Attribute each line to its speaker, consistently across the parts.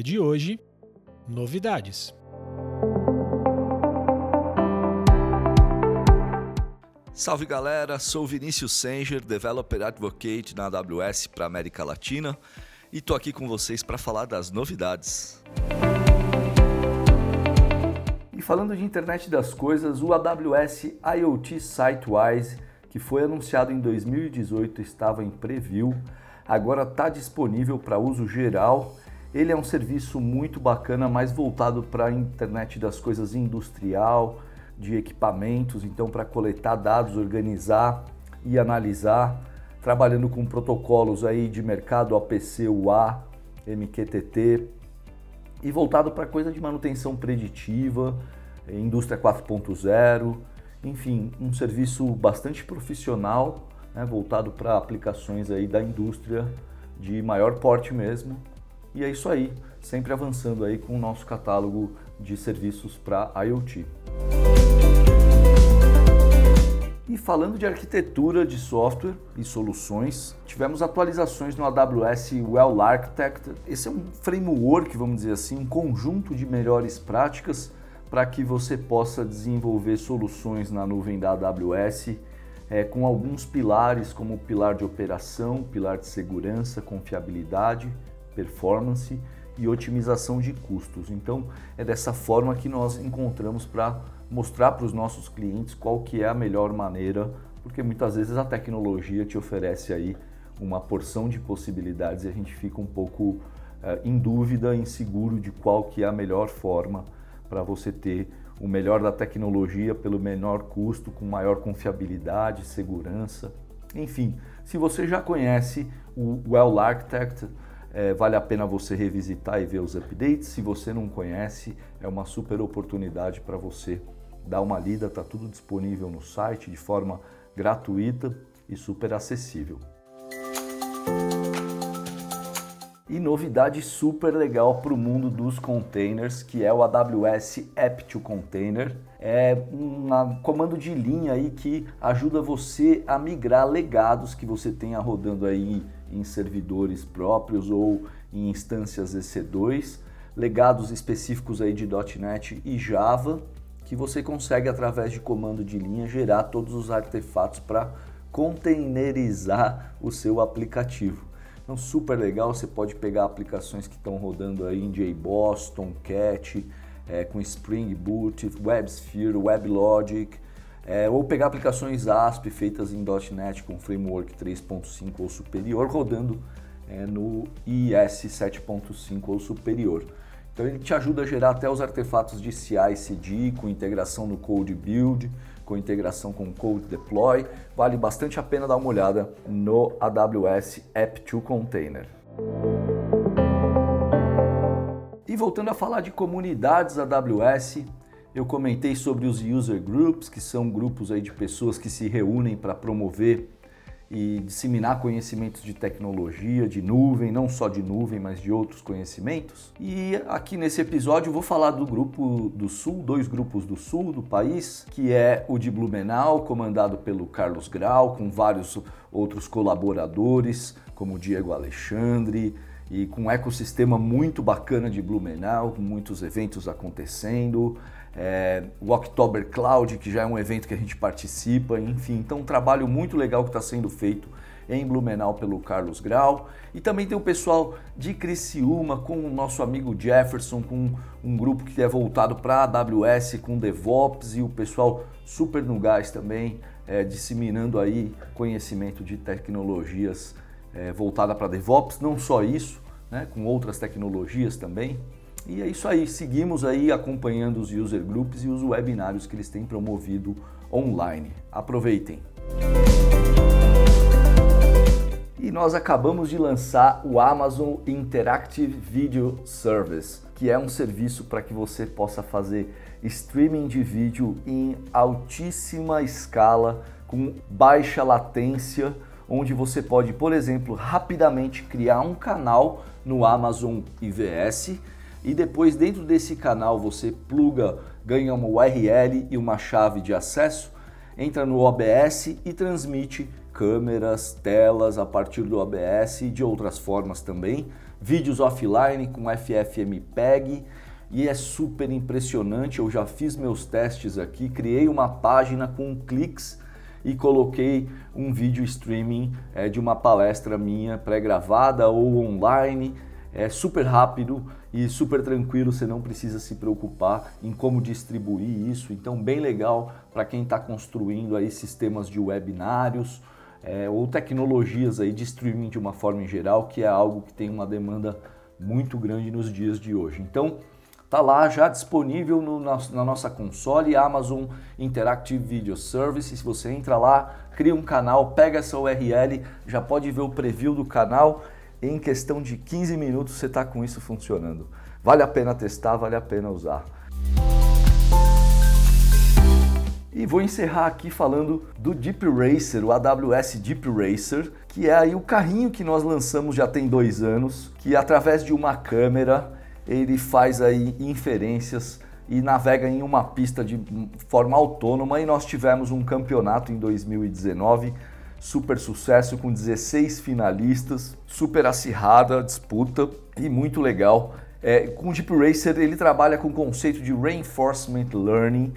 Speaker 1: trilha de hoje, novidades.
Speaker 2: Salve galera, sou Vinícius Sanger, Developer Advocate na AWS para América Latina e tô aqui com vocês para falar das novidades.
Speaker 3: E falando de internet das coisas, o AWS IoT Sitewise, que foi anunciado em 2018, estava em preview, agora está disponível para uso geral. Ele é um serviço muito bacana, mais voltado para a internet das coisas industrial, de equipamentos, então para coletar dados, organizar e analisar, trabalhando com protocolos aí de mercado OPC, UA, MQTT e voltado para coisa de manutenção preditiva, indústria 4.0, enfim, um serviço bastante profissional, né, voltado para aplicações aí da indústria de maior porte mesmo. E é isso aí, sempre avançando aí com o nosso catálogo de serviços para IoT. E falando de arquitetura de software e soluções, tivemos atualizações no AWS Well Architect. Esse é um framework, vamos dizer assim, um conjunto de melhores práticas para que você possa desenvolver soluções na nuvem da AWS é, com alguns pilares, como o pilar de operação, pilar de segurança, confiabilidade, performance e otimização de custos. Então, é dessa forma que nós encontramos para mostrar para os nossos clientes qual que é a melhor maneira, porque muitas vezes a tecnologia te oferece aí uma porção de possibilidades e a gente fica um pouco uh, em dúvida, inseguro de qual que é a melhor forma para você ter o melhor da tecnologia pelo menor custo, com maior confiabilidade, segurança. Enfim, se você já conhece o Well Architect, é, vale a pena você revisitar e ver os updates. Se você não conhece, é uma super oportunidade para você dar uma lida, está tudo disponível no site de forma gratuita e super acessível. E novidade super legal para o mundo dos containers, que é o AWS App to Container. É um comando de linha aí que ajuda você a migrar legados que você tenha rodando aí em servidores próprios ou em instâncias EC2, legados específicos aí de .NET e Java que você consegue, através de comando de linha, gerar todos os artefatos para containerizar o seu aplicativo. Então, super legal, você pode pegar aplicações que estão rodando aí em JBoss, Tomcat, é, com Spring Boot, WebSphere, WebLogic, é, ou pegar aplicações ASP feitas em .NET com Framework 3.5 ou superior, rodando é, no IS 7.5 ou superior. Então ele te ajuda a gerar até os artefatos de CI/CD com integração no Code Build, com integração com Code Deploy. Vale bastante a pena dar uma olhada no AWS App2 Container. E voltando a falar de comunidades AWS, eu comentei sobre os user groups, que são grupos aí de pessoas que se reúnem para promover e disseminar conhecimentos de tecnologia, de nuvem, não só de nuvem, mas de outros conhecimentos. E aqui nesse episódio vou falar do grupo do Sul, dois grupos do Sul do país, que é o de Blumenau, comandado pelo Carlos Grau, com vários outros colaboradores, como Diego Alexandre, e com um ecossistema muito bacana de Blumenau, com muitos eventos acontecendo é, o October Cloud, que já é um evento que a gente participa, enfim, então um trabalho muito legal que está sendo feito em Blumenau pelo Carlos Grau. E também tem o pessoal de Criciúma com o nosso amigo Jefferson, com um grupo que é voltado para AWS com DevOps e o pessoal super no gás também, é, disseminando aí conhecimento de tecnologias é, voltada para DevOps, não só isso, né, com outras tecnologias também. E é isso aí, seguimos aí acompanhando os user groups e os webinários que eles têm promovido online. Aproveitem! E nós acabamos de lançar o Amazon Interactive Video Service, que é um serviço para que você possa fazer streaming de vídeo em altíssima escala, com baixa latência, onde você pode, por exemplo, rapidamente criar um canal no Amazon IVS e depois dentro desse canal você pluga, ganha uma URL e uma chave de acesso, entra no OBS e transmite câmeras, telas a partir do OBS e de outras formas também, vídeos offline com FFmpeg e é super impressionante. Eu já fiz meus testes aqui, criei uma página com cliques e coloquei um vídeo streaming é, de uma palestra minha pré-gravada ou online. É super rápido e super tranquilo, você não precisa se preocupar em como distribuir isso. Então, bem legal para quem está construindo aí sistemas de webinários é, ou tecnologias aí de streaming de uma forma em geral, que é algo que tem uma demanda muito grande nos dias de hoje. Então, Está lá já disponível no, na, na, nossa console Amazon Interactive Video Service. Se você entra lá, cria um canal, pega essa URL, já pode ver o preview do canal. Em questão de 15 minutos você está com isso funcionando. Vale a pena testar, vale a pena usar. E vou encerrar aqui falando do Deep Racer, o AWS Deep Racer, que é aí o carrinho que nós lançamos já tem dois anos, que através de uma câmera ele faz aí inferências e navega em uma pista de forma autônoma e nós tivemos um campeonato em 2019 super sucesso com 16 finalistas, super acirrada a disputa e muito legal. É, com o Deep Racer ele trabalha com o conceito de Reinforcement Learning,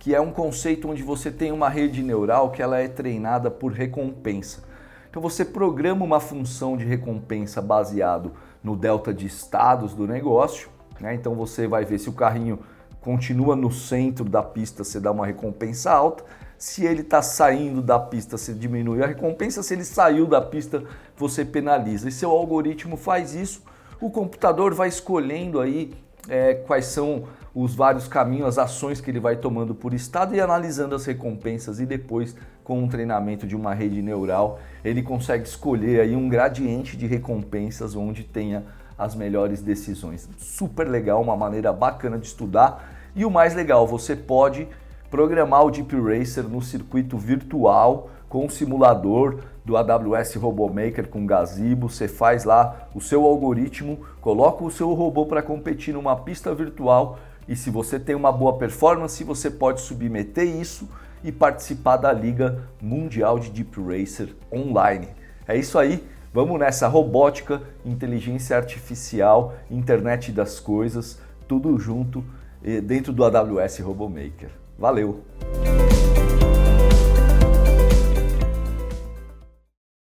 Speaker 3: que é um conceito onde você tem uma rede neural que ela é treinada por recompensa. Então você programa uma função de recompensa baseado no delta de estados do negócio. Né? Então você vai ver se o carrinho continua no centro da pista, você dá uma recompensa alta. Se ele está saindo da pista, você diminui a recompensa. Se ele saiu da pista, você penaliza. E seu algoritmo faz isso. O computador vai escolhendo aí é, quais são os vários caminhos, as ações que ele vai tomando por estado e analisando as recompensas e depois com um treinamento de uma rede neural, ele consegue escolher aí um gradiente de recompensas onde tenha as melhores decisões. Super legal, uma maneira bacana de estudar. E o mais legal, você pode programar o Deep Racer no circuito virtual com o simulador do AWS RoboMaker com Gazebo, você faz lá o seu algoritmo, coloca o seu robô para competir numa pista virtual e se você tem uma boa performance, você pode submeter isso e participar da Liga Mundial de Deep Racer online. É isso aí, vamos nessa robótica, inteligência artificial, internet das coisas, tudo junto eh, dentro do AWS RoboMaker. Valeu!